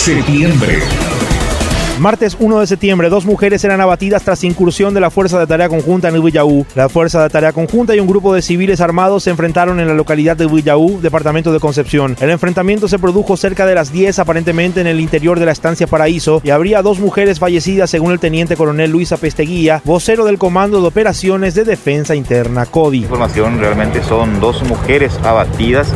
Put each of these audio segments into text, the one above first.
Septiembre. Martes 1 de septiembre, dos mujeres eran abatidas tras incursión de la Fuerza de Tarea Conjunta en Ubillaú. La Fuerza de Tarea Conjunta y un grupo de civiles armados se enfrentaron en la localidad de Ubillaú, departamento de Concepción. El enfrentamiento se produjo cerca de las 10, aparentemente en el interior de la estancia Paraíso, y habría dos mujeres fallecidas según el teniente coronel Luis Apesteguía, vocero del Comando de Operaciones de Defensa Interna CODI. información realmente son dos mujeres abatidas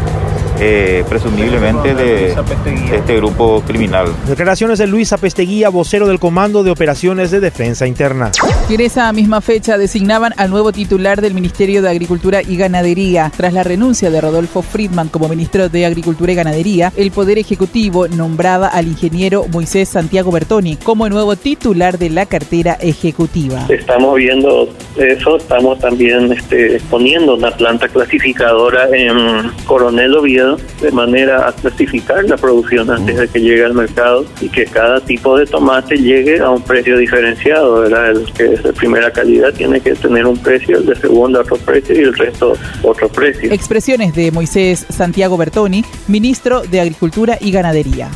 eh, presumiblemente de, de este grupo criminal. Declaraciones de Luis Apesteguía, vocero del Comando de Operaciones de Defensa Interna. Y en esa misma fecha designaban al nuevo titular del Ministerio de Agricultura y Ganadería. Tras la renuncia de Rodolfo Friedman como ministro de Agricultura y Ganadería, el Poder Ejecutivo nombraba al ingeniero Moisés Santiago Bertoni como el nuevo titular de la cartera ejecutiva. Estamos viendo eso, estamos también este, poniendo una planta clasificadora en Coronel Oviedo de manera a clasificar la producción antes de que llegue al mercado y que cada tipo de tomate llegue a un precio diferenciado, ¿verdad? El que es de primera calidad tiene que tener un precio, el de segunda otro precio y el resto otro precio. Expresiones de Moisés Santiago Bertoni, ministro de Agricultura y Ganadería.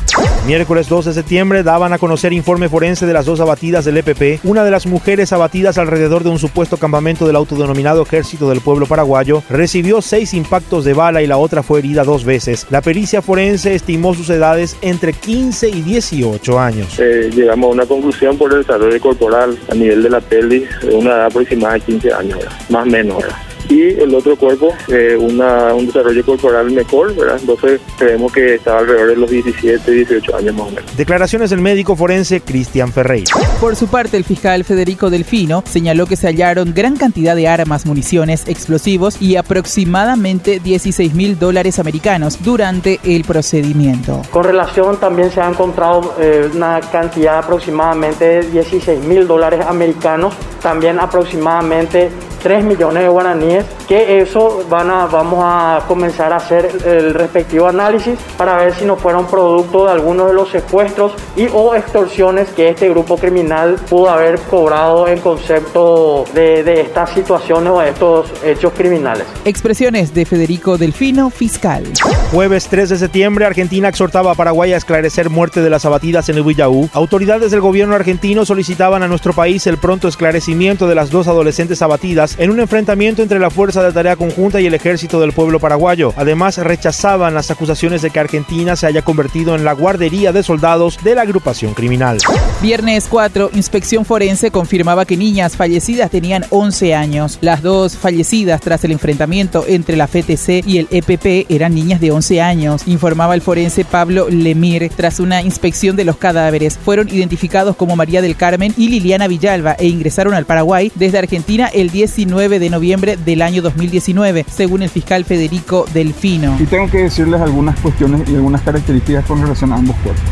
Miércoles 2 de septiembre daban a conocer informe forense de las dos abatidas del EPP. Una de las mujeres abatidas alrededor de un supuesto campamento del autodenominado Ejército del Pueblo Paraguayo recibió seis impactos de bala y la otra fue herida dos veces. La pericia forense estimó sus edades entre 15 y 18 años. Eh, llegamos a una conclusión por el desarrollo corporal a nivel de la pelvis de una edad aproximada de 15 años, más o menos. Y el otro cuerpo eh, una, un desarrollo corporal mejor, ¿verdad? Entonces creemos que estaba alrededor de los 17, 18 años más o menos. Declaraciones del médico forense Cristian Ferreira. Por su parte, el fiscal Federico Delfino señaló que se hallaron gran cantidad de armas, municiones, explosivos y aproximadamente 16 mil dólares americanos durante el procedimiento. Con relación también se ha encontrado eh, una cantidad aproximadamente de 16 mil dólares americanos, también aproximadamente 3 millones de guaraníes, que eso van a, vamos a comenzar a hacer el respectivo análisis para ver si no fueron producto de algunos de los secuestros y o extorsiones que este grupo criminal pudo haber cobrado en concepto de, de estas situaciones o de estos hechos criminales. Expresiones de Federico Delfino, fiscal. Jueves 3 de septiembre, Argentina exhortaba a Paraguay a esclarecer muerte de las abatidas en el Villaú. Autoridades del gobierno argentino solicitaban a nuestro país el pronto esclarecimiento de las dos adolescentes abatidas en un enfrentamiento entre la Fuerza de Tarea Conjunta y el Ejército del Pueblo Paraguayo. Además, rechazaban las acusaciones de que Argentina se haya convertido en la guardería de soldados de la agrupación criminal. Viernes 4, Inspección Forense confirmaba que niñas fallecidas tenían 11 años. Las dos fallecidas tras el enfrentamiento entre la FTC y el EPP eran niñas de 11 años, informaba el forense Pablo Lemir. Tras una inspección de los cadáveres, fueron identificados como María del Carmen y Liliana Villalba e ingresaron al Paraguay desde Argentina el 19 de noviembre del año 2019, según el fiscal Federico Delfino. Y tengo que decirles algunas cuestiones y algunas características con relación a ambos cuerpos.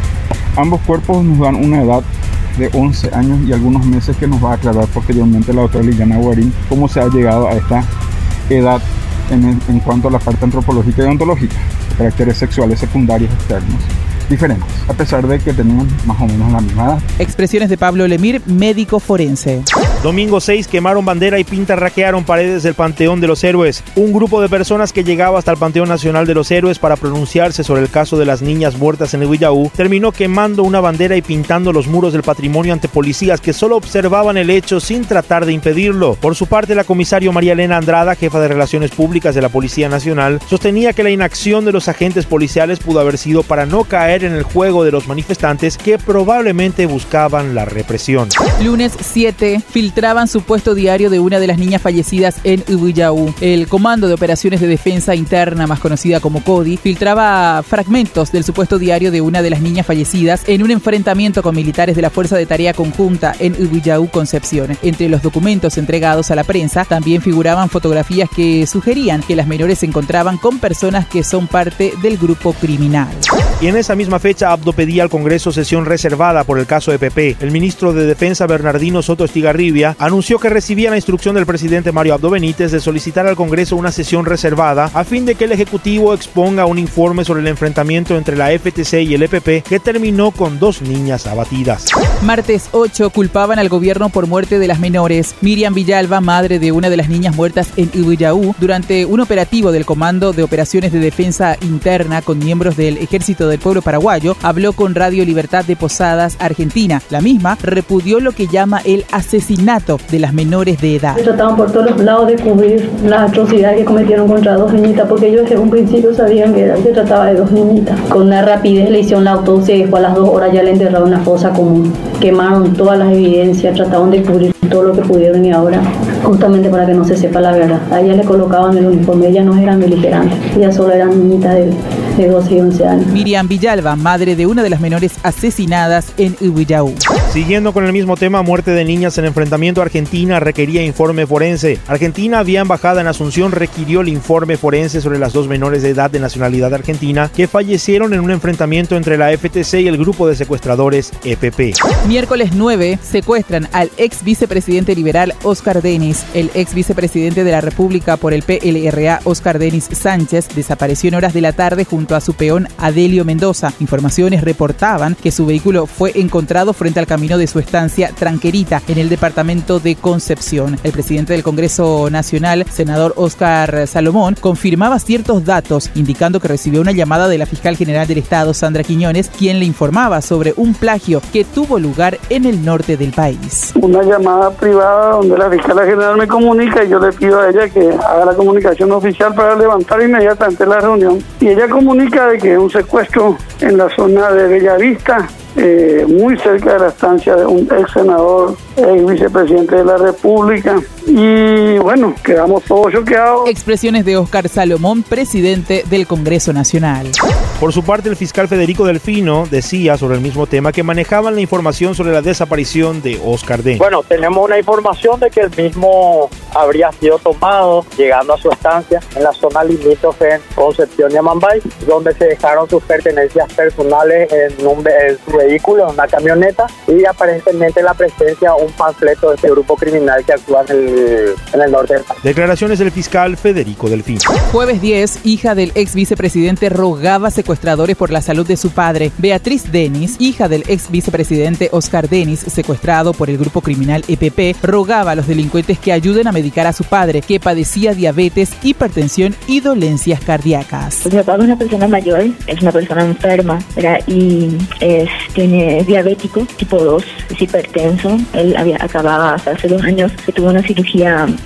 Ambos cuerpos nos dan una edad de 11 años y algunos meses que nos va a aclarar posteriormente la doctora Liliana Guarín cómo se ha llegado a esta edad en, en cuanto a la parte antropológica y ontológica, caracteres sexuales secundarios externos diferentes, a pesar de que tenían más o menos la misma edad. Expresiones de Pablo Lemir, médico forense. Domingo 6 quemaron bandera y pintarraquearon paredes del Panteón de los Héroes. Un grupo de personas que llegaba hasta el Panteón Nacional de los Héroes para pronunciarse sobre el caso de las niñas muertas en el Villaú terminó quemando una bandera y pintando los muros del patrimonio ante policías que solo observaban el hecho sin tratar de impedirlo. Por su parte, la comisario María Elena Andrada, jefa de Relaciones Públicas de la Policía Nacional, sostenía que la inacción de los agentes policiales pudo haber sido para no caer en el juego de los manifestantes que probablemente buscaban la represión. Lunes 7, filtraban supuesto diario de una de las niñas fallecidas en Ubuyaú. El Comando de Operaciones de Defensa Interna, más conocida como CODI, filtraba fragmentos del supuesto diario de una de las niñas fallecidas en un enfrentamiento con militares de la Fuerza de Tarea Conjunta en Ubuyaú, Concepción. Entre los documentos entregados a la prensa también figuraban fotografías que sugerían que las menores se encontraban con personas que son parte del grupo criminal. Y en esa misma fecha, Abdo pedía al Congreso sesión reservada por el caso de PP. El ministro de Defensa, Bernardino Soto Estigarribia, anunció que recibía la instrucción del presidente Mario Abdo Benítez de solicitar al Congreso una sesión reservada a fin de que el Ejecutivo exponga un informe sobre el enfrentamiento entre la FTC y el EPP que terminó con dos niñas abatidas. Martes 8 culpaban al gobierno por muerte de las menores. Miriam Villalba, madre de una de las niñas muertas en Ubillaú, durante un operativo del Comando de Operaciones de Defensa Interna con miembros del Ejército del Pueblo para paraguayo, habló con Radio Libertad de Posadas, Argentina. La misma repudió lo que llama el asesinato de las menores de edad. Trataban por todos lados de cubrir las atrocidades que cometieron contra dos niñitas, porque ellos desde un principio sabían que se trataba de dos niñitas. Con una rapidez le hicieron la autopsia y después a las dos horas ya le enterraron en una fosa común. Quemaron todas las evidencias, trataban de cubrir todo lo que pudieron y ahora justamente para que no se sepa la verdad. A ella le colocaban el uniforme, ellas no eran beligerantes, ellas solo eran niñitas de, de 12 y 11 años. Miriam Villalba, madre de una de las menores asesinadas en Ubillaú. Siguiendo con el mismo tema, muerte de niñas en enfrentamiento Argentina requería informe forense. Argentina, vía embajada en Asunción, requirió el informe forense sobre las dos menores de edad de nacionalidad argentina que fallecieron en un enfrentamiento entre la FTC y el grupo de secuestradores EPP. Miércoles 9 secuestran al ex vicepresidente liberal Oscar Denis. El ex vicepresidente de la República por el PLRA, Oscar Denis Sánchez, desapareció en horas de la tarde junto a su peón Adelio Mendoza. Informaciones reportaban que su vehículo fue encontrado frente al camino de su estancia Tranquerita en el departamento de Concepción. El presidente del Congreso Nacional, senador Oscar Salomón, confirmaba ciertos datos, indicando que recibió una llamada de la fiscal general del Estado, Sandra Quiñones, quien le informaba sobre un plagio que tuvo lugar en el norte del país. Una llamada privada donde la fiscal general me comunica y yo le pido a ella que haga la comunicación oficial para levantar inmediatamente la reunión. Y ella comunica de que un secuestro en la zona de Bellavista eh, muy cerca de la estancia de un ex senador, ex vicepresidente de la República. Y bueno, quedamos todos choqueados. Expresiones de Oscar Salomón, presidente del Congreso Nacional. Por su parte, el fiscal Federico Delfino decía sobre el mismo tema que manejaban la información sobre la desaparición de Oscar D. Bueno, tenemos una información de que el mismo habría sido tomado llegando a su estancia en la zona limítrofe en Concepción y Amambay, donde se dejaron sus pertenencias personales en, un, en su vehículo, en una camioneta, y aparentemente la presencia un panfleto de este grupo criminal que actúa en el, en el norte del país. Declaraciones del fiscal Federico Delfino. Jueves 10, hija del ex vicepresidente rogaba secuestradores por la salud de su padre. Beatriz Denis, hija del ex vicepresidente Oscar Denis, secuestrado por el grupo criminal EPP, rogaba a los delincuentes que ayuden a medicar a su padre, que padecía diabetes, hipertensión y dolencias cardíacas. Mi papá es una persona mayor, es una persona enferma, ¿verdad? y es, tiene es diabético tipo 2, es hipertenso. Él había acababa hasta hace dos años que tuvo una cirugía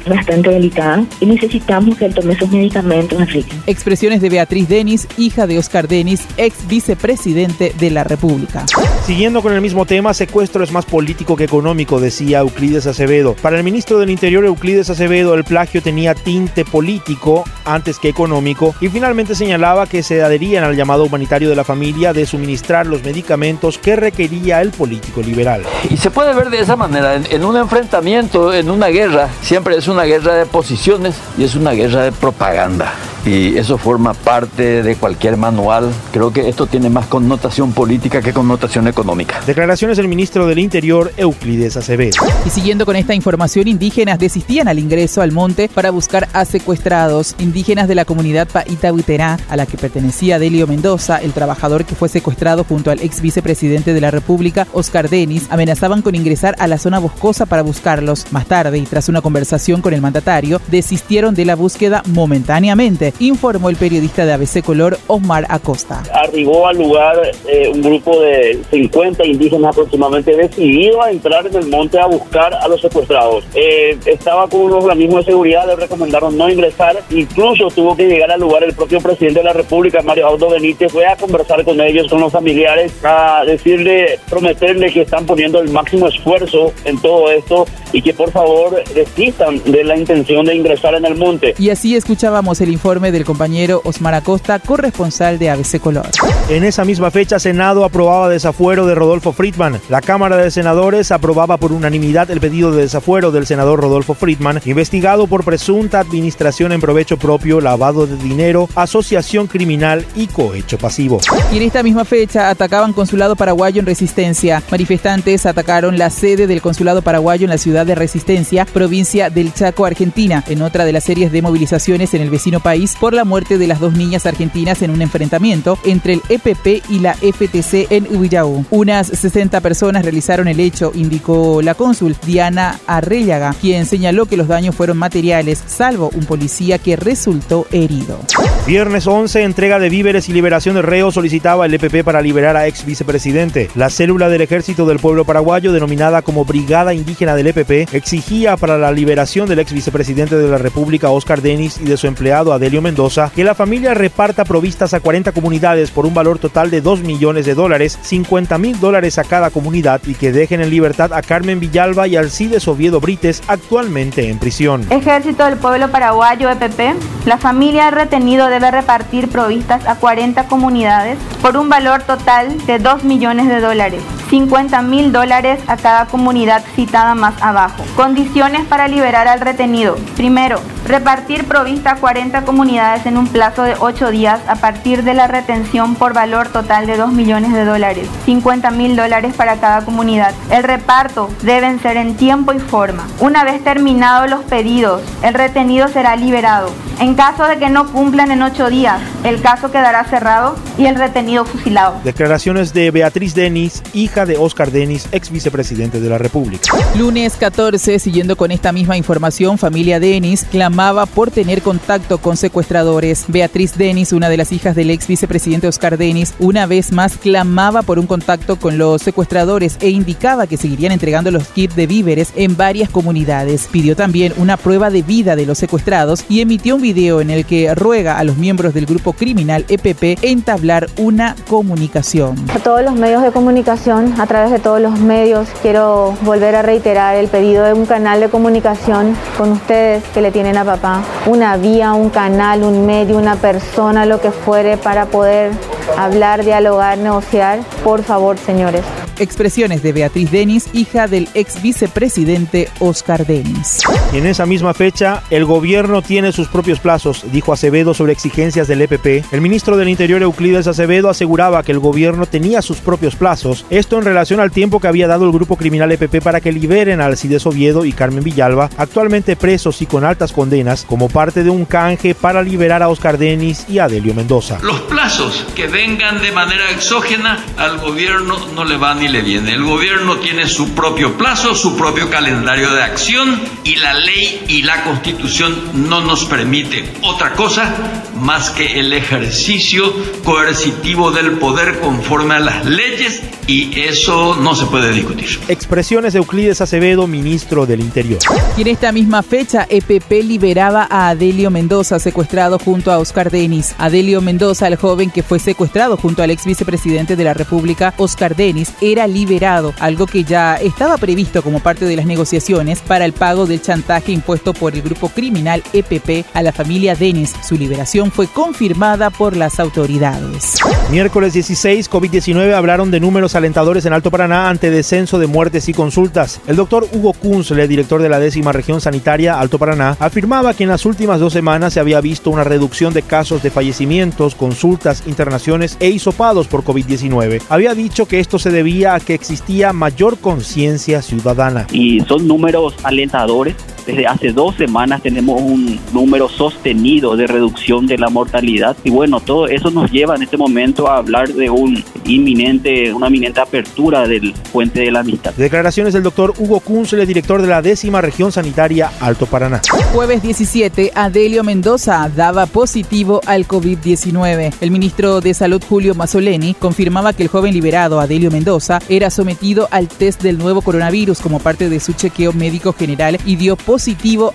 bastante delicada y necesitamos que él tome sus medicamentos, Enrique. Expresiones de Beatriz Denis, hija de Oscar Denis, ex vicepresidente de la República. Siguiendo con el mismo tema, secuestro es más político que económico, decía Euclides Acevedo. Para el ministro del Interior, Euclides Acevedo, el plagio tenía tinte político antes que económico y finalmente señalaba que se adherían al llamado humanitario de la familia de suministrar los medicamentos que requería el político liberal. Y se puede ver de esa manera, en, en un enfrentamiento, en una guerra, siempre es una guerra de posiciones y es una guerra de propaganda y eso forma parte de cualquier manual. Creo que esto tiene más connotación política que connotación económica. Declaraciones del ministro del Interior, Euclides Acevedo. Y siguiendo con esta información, indígenas desistían al ingreso al monte para buscar a secuestrados. Indígenas de la comunidad Paita Buiterá, a la que pertenecía Delio Mendoza, el trabajador que fue secuestrado junto al ex vicepresidente de la República, Oscar Denis, amenazaban con ingresar a la zona boscosa para buscarlos. Más tarde, y tras una conversación con el mandatario, desistieron de la búsqueda momentáneamente informó el periodista de ABC Color, Osmar Acosta. Arribó al lugar eh, un grupo de 50 indígenas aproximadamente decidido a entrar en el monte a buscar a los secuestrados. Eh, estaba con un organismo de seguridad, le recomendaron no ingresar, incluso tuvo que llegar al lugar el propio presidente de la República, Mario Auto Benítez, fue a conversar con ellos, con los familiares, a decirle, prometerle que están poniendo el máximo esfuerzo en todo esto y que por favor desistan de la intención de ingresar en el monte. Y así escuchábamos el informe del compañero Osmar Acosta, corresponsal de ABC Color. En esa misma fecha, Senado aprobaba desafuero de Rodolfo Friedman. La Cámara de Senadores aprobaba por unanimidad el pedido de desafuero del senador Rodolfo Friedman, investigado por presunta administración en provecho propio, lavado de dinero, asociación criminal y cohecho pasivo. Y en esta misma fecha atacaban consulado paraguayo en resistencia. Manifestantes atacaron la sede del consulado paraguayo en la ciudad ciudad de Resistencia, provincia del Chaco, Argentina, en otra de las series de movilizaciones en el vecino país por la muerte de las dos niñas argentinas en un enfrentamiento entre el EPP y la FTC en Ubillaú. Unas 60 personas realizaron el hecho, indicó la cónsul Diana Arréllaga, quien señaló que los daños fueron materiales, salvo un policía que resultó herido. Viernes 11, entrega de víveres y liberación de reos solicitaba el EPP para liberar a ex vicepresidente. La célula del Ejército del Pueblo Paraguayo, denominada como Brigada Indígena del EPP, exigía para la liberación del ex vicepresidente de la República, Oscar Denis, y de su empleado Adelio Mendoza, que la familia reparta provistas a 40 comunidades por un valor total de 2 millones de dólares, 50 mil dólares a cada comunidad, y que dejen en libertad a Carmen Villalba y Alcides Oviedo Brites, actualmente en prisión. Ejército del Pueblo Paraguayo, EPP, la familia retenido debe repartir provistas a 40 comunidades por un valor total de 2 millones de dólares. 50 mil dólares a cada comunidad citada más abajo. Condiciones para liberar al retenido. Primero, repartir provista a 40 comunidades en un plazo de 8 días a partir de la retención por valor total de 2 millones de dólares. 50 mil dólares para cada comunidad. El reparto deben ser en tiempo y forma. Una vez terminados los pedidos, el retenido será liberado. En caso de que no cumplan en 8 días, el caso quedará cerrado y el retenido fusilado. Declaraciones de Beatriz Denis, hija de Oscar Denis, ex vicepresidente de la República. Lunes 14, siguiendo con esta misma información, familia Denis clamaba por tener contacto con secuestradores. Beatriz Denis, una de las hijas del ex vicepresidente Oscar Denis, una vez más clamaba por un contacto con los secuestradores e indicaba que seguirían entregando los kits de víveres en varias comunidades. Pidió también una prueba de vida de los secuestrados y emitió un video en el que ruega a los miembros del grupo criminal EPP entablar una comunicación. A todos los medios de comunicación, a través de todos los medios, quiero volver a reiterar el pedido de un canal de comunicación con ustedes que le tienen a papá. Una vía, un canal, un medio, una persona, lo que fuere para poder hablar, dialogar, negociar. Por favor, señores. Expresiones de Beatriz Denis, hija del ex vicepresidente Oscar Denis. En esa misma fecha, el gobierno tiene sus propios plazos, dijo Acevedo sobre exigencias del EPP. El ministro del Interior Euclides Acevedo aseguraba que el gobierno tenía sus propios plazos, esto en relación al tiempo que había dado el grupo criminal EPP para que liberen a Alcides Oviedo y Carmen Villalba, actualmente presos y con altas condenas, como parte de un canje para liberar a Oscar Denis y a Adelio Mendoza. Los plazos que vengan de manera exógena al gobierno no le van ni le viene. El gobierno tiene su propio plazo, su propio calendario de acción y la ley y la constitución no nos permite otra cosa más que el ejercicio coercitivo del poder conforme a las leyes y eso no se puede discutir. Expresiones de Euclides Acevedo, ministro del Interior. Y en esta misma fecha, EPP liberaba a Adelio Mendoza, secuestrado junto a Oscar Denis. Adelio Mendoza, el joven que fue secuestrado junto al ex vicepresidente de la República, Oscar Denis, era liberado, algo que ya estaba previsto como parte de las negociaciones para el pago del chantaje impuesto por el grupo criminal EPP a la familia Denis. Su liberación fue confirmada por las autoridades. Miércoles 16, COVID-19 hablaron de números alentadores en Alto Paraná ante descenso de muertes y consultas. El doctor Hugo Kunzle, director de la décima región sanitaria Alto Paraná, afirmaba que en las últimas dos semanas se había visto una reducción de casos de fallecimientos, consultas, internaciones e hisopados por COVID-19. Había dicho que esto se debía que existía mayor conciencia ciudadana. Y son números alentadores desde hace dos semanas tenemos un número sostenido de reducción de la mortalidad y bueno, todo eso nos lleva en este momento a hablar de un inminente, una inminente apertura del puente de la amistad. Declaraciones del doctor Hugo Kunzle, director de la décima región sanitaria Alto Paraná. Jueves 17, Adelio Mendoza daba positivo al COVID-19. El ministro de Salud Julio Mazzoleni confirmaba que el joven liberado Adelio Mendoza era sometido al test del nuevo coronavirus como parte de su chequeo médico general y dio positivo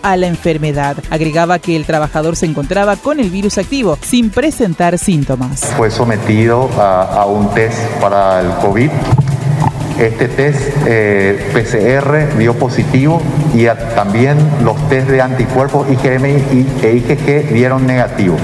a la enfermedad. Agregaba que el trabajador se encontraba con el virus activo sin presentar síntomas. Fue sometido a, a un test para el COVID. Este test eh, PCR dio positivo y a, también los test de anticuerpos IgM y, e IgG dieron negativo.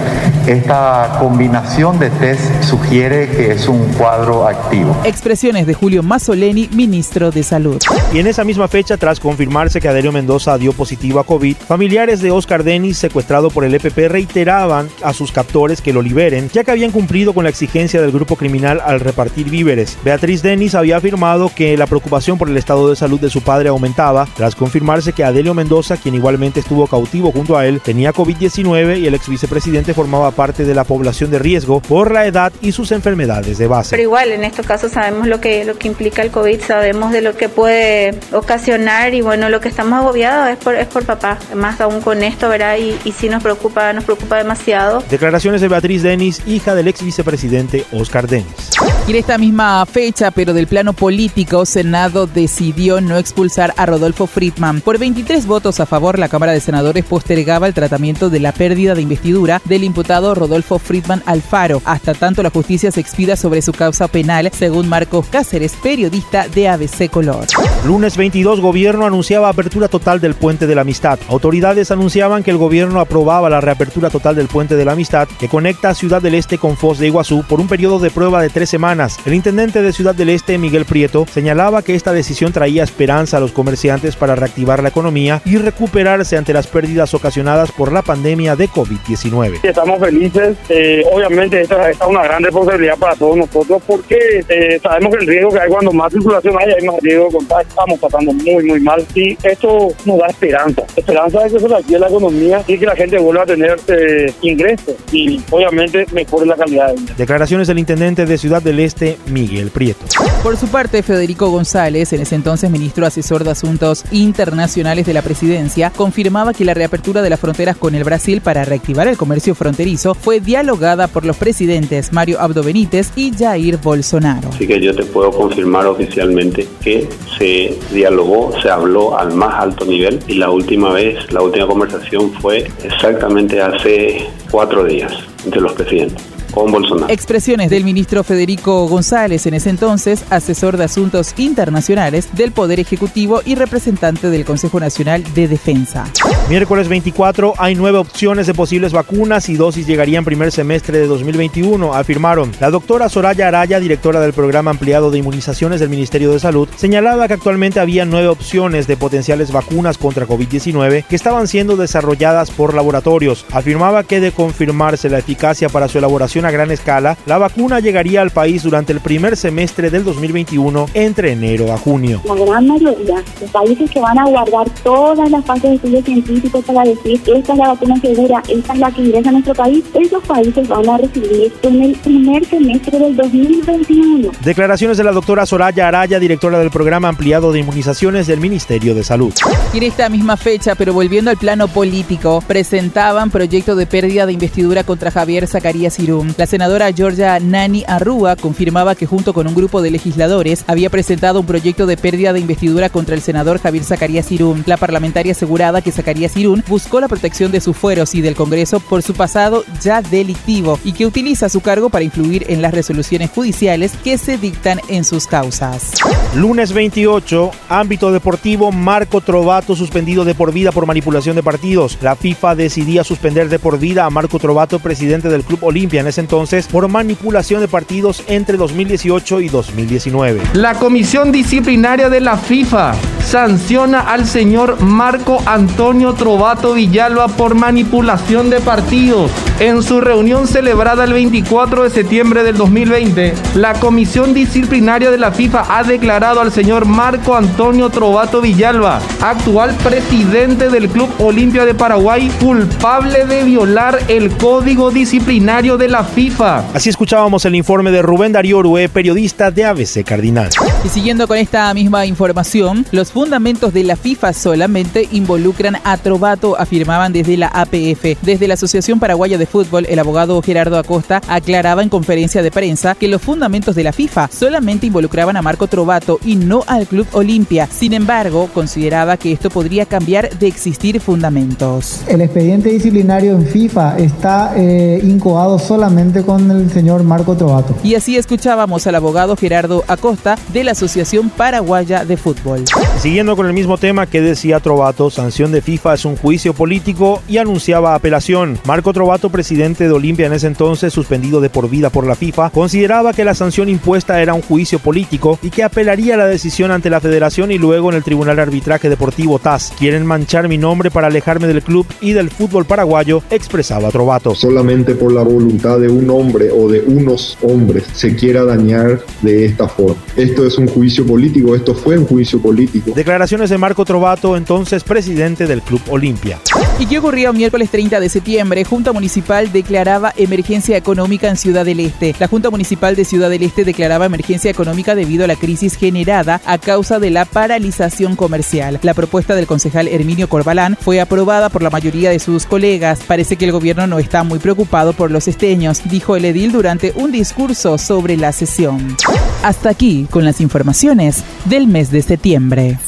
Esta combinación de test sugiere que es un cuadro activo. Expresiones de Julio Mazzoleni, ministro de Salud. Y en esa misma fecha, tras confirmarse que Adelio Mendoza dio positivo a COVID, familiares de Oscar Denis, secuestrado por el EPP, reiteraban a sus captores que lo liberen, ya que habían cumplido con la exigencia del grupo criminal al repartir víveres. Beatriz Denis había afirmado que la preocupación por el estado de salud de su padre aumentaba, tras confirmarse que Adelio Mendoza, quien igualmente estuvo cautivo junto a él, tenía COVID-19 y el ex vicepresidente formaba parte de la población de riesgo por la edad y sus enfermedades de base. Pero igual, en estos casos sabemos lo que, lo que implica el COVID, sabemos de lo que puede ocasionar y bueno, lo que estamos agobiados es por, es por papá, más aún con esto, ¿verdad? Y, y sí nos preocupa, nos preocupa demasiado. Declaraciones de Beatriz Denis, hija del ex vicepresidente Oscar Denis. Y en esta misma fecha, pero del plano político, Senado decidió no expulsar a Rodolfo Friedman. Por 23 votos a favor, la Cámara de Senadores postergaba el tratamiento de la pérdida de investidura del imputado Rodolfo Friedman Alfaro, hasta tanto la justicia se expida sobre su causa penal, según Marcos Cáceres, periodista de ABC Color. Lunes 22, gobierno anunciaba apertura total del puente de la amistad. Autoridades anunciaban que el gobierno aprobaba la reapertura total del puente de la amistad que conecta Ciudad del Este con Foz de Iguazú por un periodo de prueba de tres semanas el intendente de Ciudad del Este, Miguel Prieto, señalaba que esta decisión traía esperanza a los comerciantes para reactivar la economía y recuperarse ante las pérdidas ocasionadas por la pandemia de COVID-19. Estamos felices. Eh, obviamente esta, esta, es una gran responsabilidad para todos nosotros porque eh, sabemos que el riesgo que hay cuando más circulación hay, hay más riesgo de contagio. Estamos pasando muy, muy mal y esto nos da esperanza. Esperanza de que se reactive la economía y que la gente vuelva a tener eh, ingresos y obviamente mejore la calidad de vida. Declaraciones del intendente de Ciudad del Este, Miguel Prieto. Por su parte, Federico González, en ese entonces ministro asesor de Asuntos Internacionales de la Presidencia, confirmaba que la reapertura de las fronteras con el Brasil para reactivar el comercio fronterizo fue dialogada por los presidentes Mario Abdo Benítez y Jair Bolsonaro. Así que yo te puedo confirmar oficialmente que se dialogó, se habló al más alto nivel y la última vez, la última conversación fue exactamente hace cuatro días entre los presidentes con Bolsonaro. Expresiones del ministro Federico González, en ese entonces asesor de asuntos internacionales del Poder Ejecutivo y representante del Consejo Nacional de Defensa. Miércoles 24 hay nueve opciones de posibles vacunas y dosis llegarían primer semestre de 2021, afirmaron. La doctora Soraya Araya, directora del programa ampliado de inmunizaciones del Ministerio de Salud, señalaba que actualmente había nueve opciones de potenciales vacunas contra COVID-19 que estaban siendo desarrolladas por laboratorios. Afirmaba que de confirmarse la eficacia para su elaboración a gran escala, la vacuna llegaría al país durante el primer semestre del 2021 entre enero a junio. La gran mayoría de países que van a guardar todas las fases de estudios científicos para decir esta es la vacuna segura, esta es la que ingresa a nuestro país, esos países van a recibir en el primer semestre del 2021. Declaraciones de la doctora Soraya Araya, directora del programa ampliado de inmunizaciones del Ministerio de Salud. Y en esta misma fecha, pero volviendo al plano político, presentaban proyecto de pérdida de investidura contra Javier Zacarías Irún. La senadora Georgia Nani Arrúa confirmaba que junto con un grupo de legisladores había presentado un proyecto de pérdida de investidura contra el senador Javier Zacarías Irún. La parlamentaria asegurada que Zacarías Irún buscó la protección de sus fueros y del Congreso por su pasado ya delictivo y que utiliza su cargo para influir en las resoluciones judiciales que se dictan en sus causas. Lunes 28, ámbito deportivo, Marco Trovato suspendido de por vida por manipulación de partidos. La FIFA decidía suspender de por vida a Marco Trovato, presidente del Club Olimpia en ese entonces por manipulación de partidos entre 2018 y 2019. La Comisión Disciplinaria de la FIFA sanciona al señor Marco Antonio Trovato Villalba por manipulación de partidos. En su reunión celebrada el 24 de septiembre del 2020, la Comisión Disciplinaria de la FIFA ha declarado al señor Marco Antonio Trovato Villalba, actual presidente del Club Olimpia de Paraguay, culpable de violar el código disciplinario de la FIFA. Así escuchábamos el informe de Rubén Darío Orue, periodista de ABC Cardinal. Y siguiendo con esta misma información, los fundamentos de la FIFA solamente involucran a Trovato, afirmaban desde la APF. Desde la Asociación Paraguaya de Fútbol, el abogado Gerardo Acosta aclaraba en conferencia de prensa que los fundamentos de la FIFA solamente involucraban a Marco Trovato y no al Club Olimpia. Sin embargo, consideraba que esto podría cambiar de existir fundamentos. El expediente disciplinario en FIFA está eh, incoado solamente con el señor Marco Trovato. Y así escuchábamos al abogado Gerardo Acosta de la Asociación Paraguaya de Fútbol. siguiendo con el mismo tema que decía Trovato, sanción de FIFA es un juicio político y anunciaba apelación. Marco Trovato, presidente de Olimpia en ese entonces, suspendido de por vida por la FIFA, consideraba que la sanción impuesta era un juicio político y que apelaría la decisión ante la federación y luego en el Tribunal de Arbitraje Deportivo TAS. Quieren manchar mi nombre para alejarme del club y del fútbol paraguayo, expresaba Trovato. Solamente por la voluntad de un hombre o de unos hombres se quiera dañar de esta forma. Esto es un juicio político, esto fue un juicio político. Declaraciones de Marco Trovato, entonces presidente del Club Olimpia. ¿Y qué ocurría un miércoles 30 de septiembre? Junta Municipal declaraba emergencia económica en Ciudad del Este. La Junta Municipal de Ciudad del Este declaraba emergencia económica debido a la crisis generada a causa de la paralización comercial. La propuesta del concejal Herminio Corbalán fue aprobada por la mayoría de sus colegas. Parece que el gobierno no está muy preocupado por los esteños, dijo el edil durante un discurso sobre la sesión. Hasta aquí con las informaciones del mes de septiembre.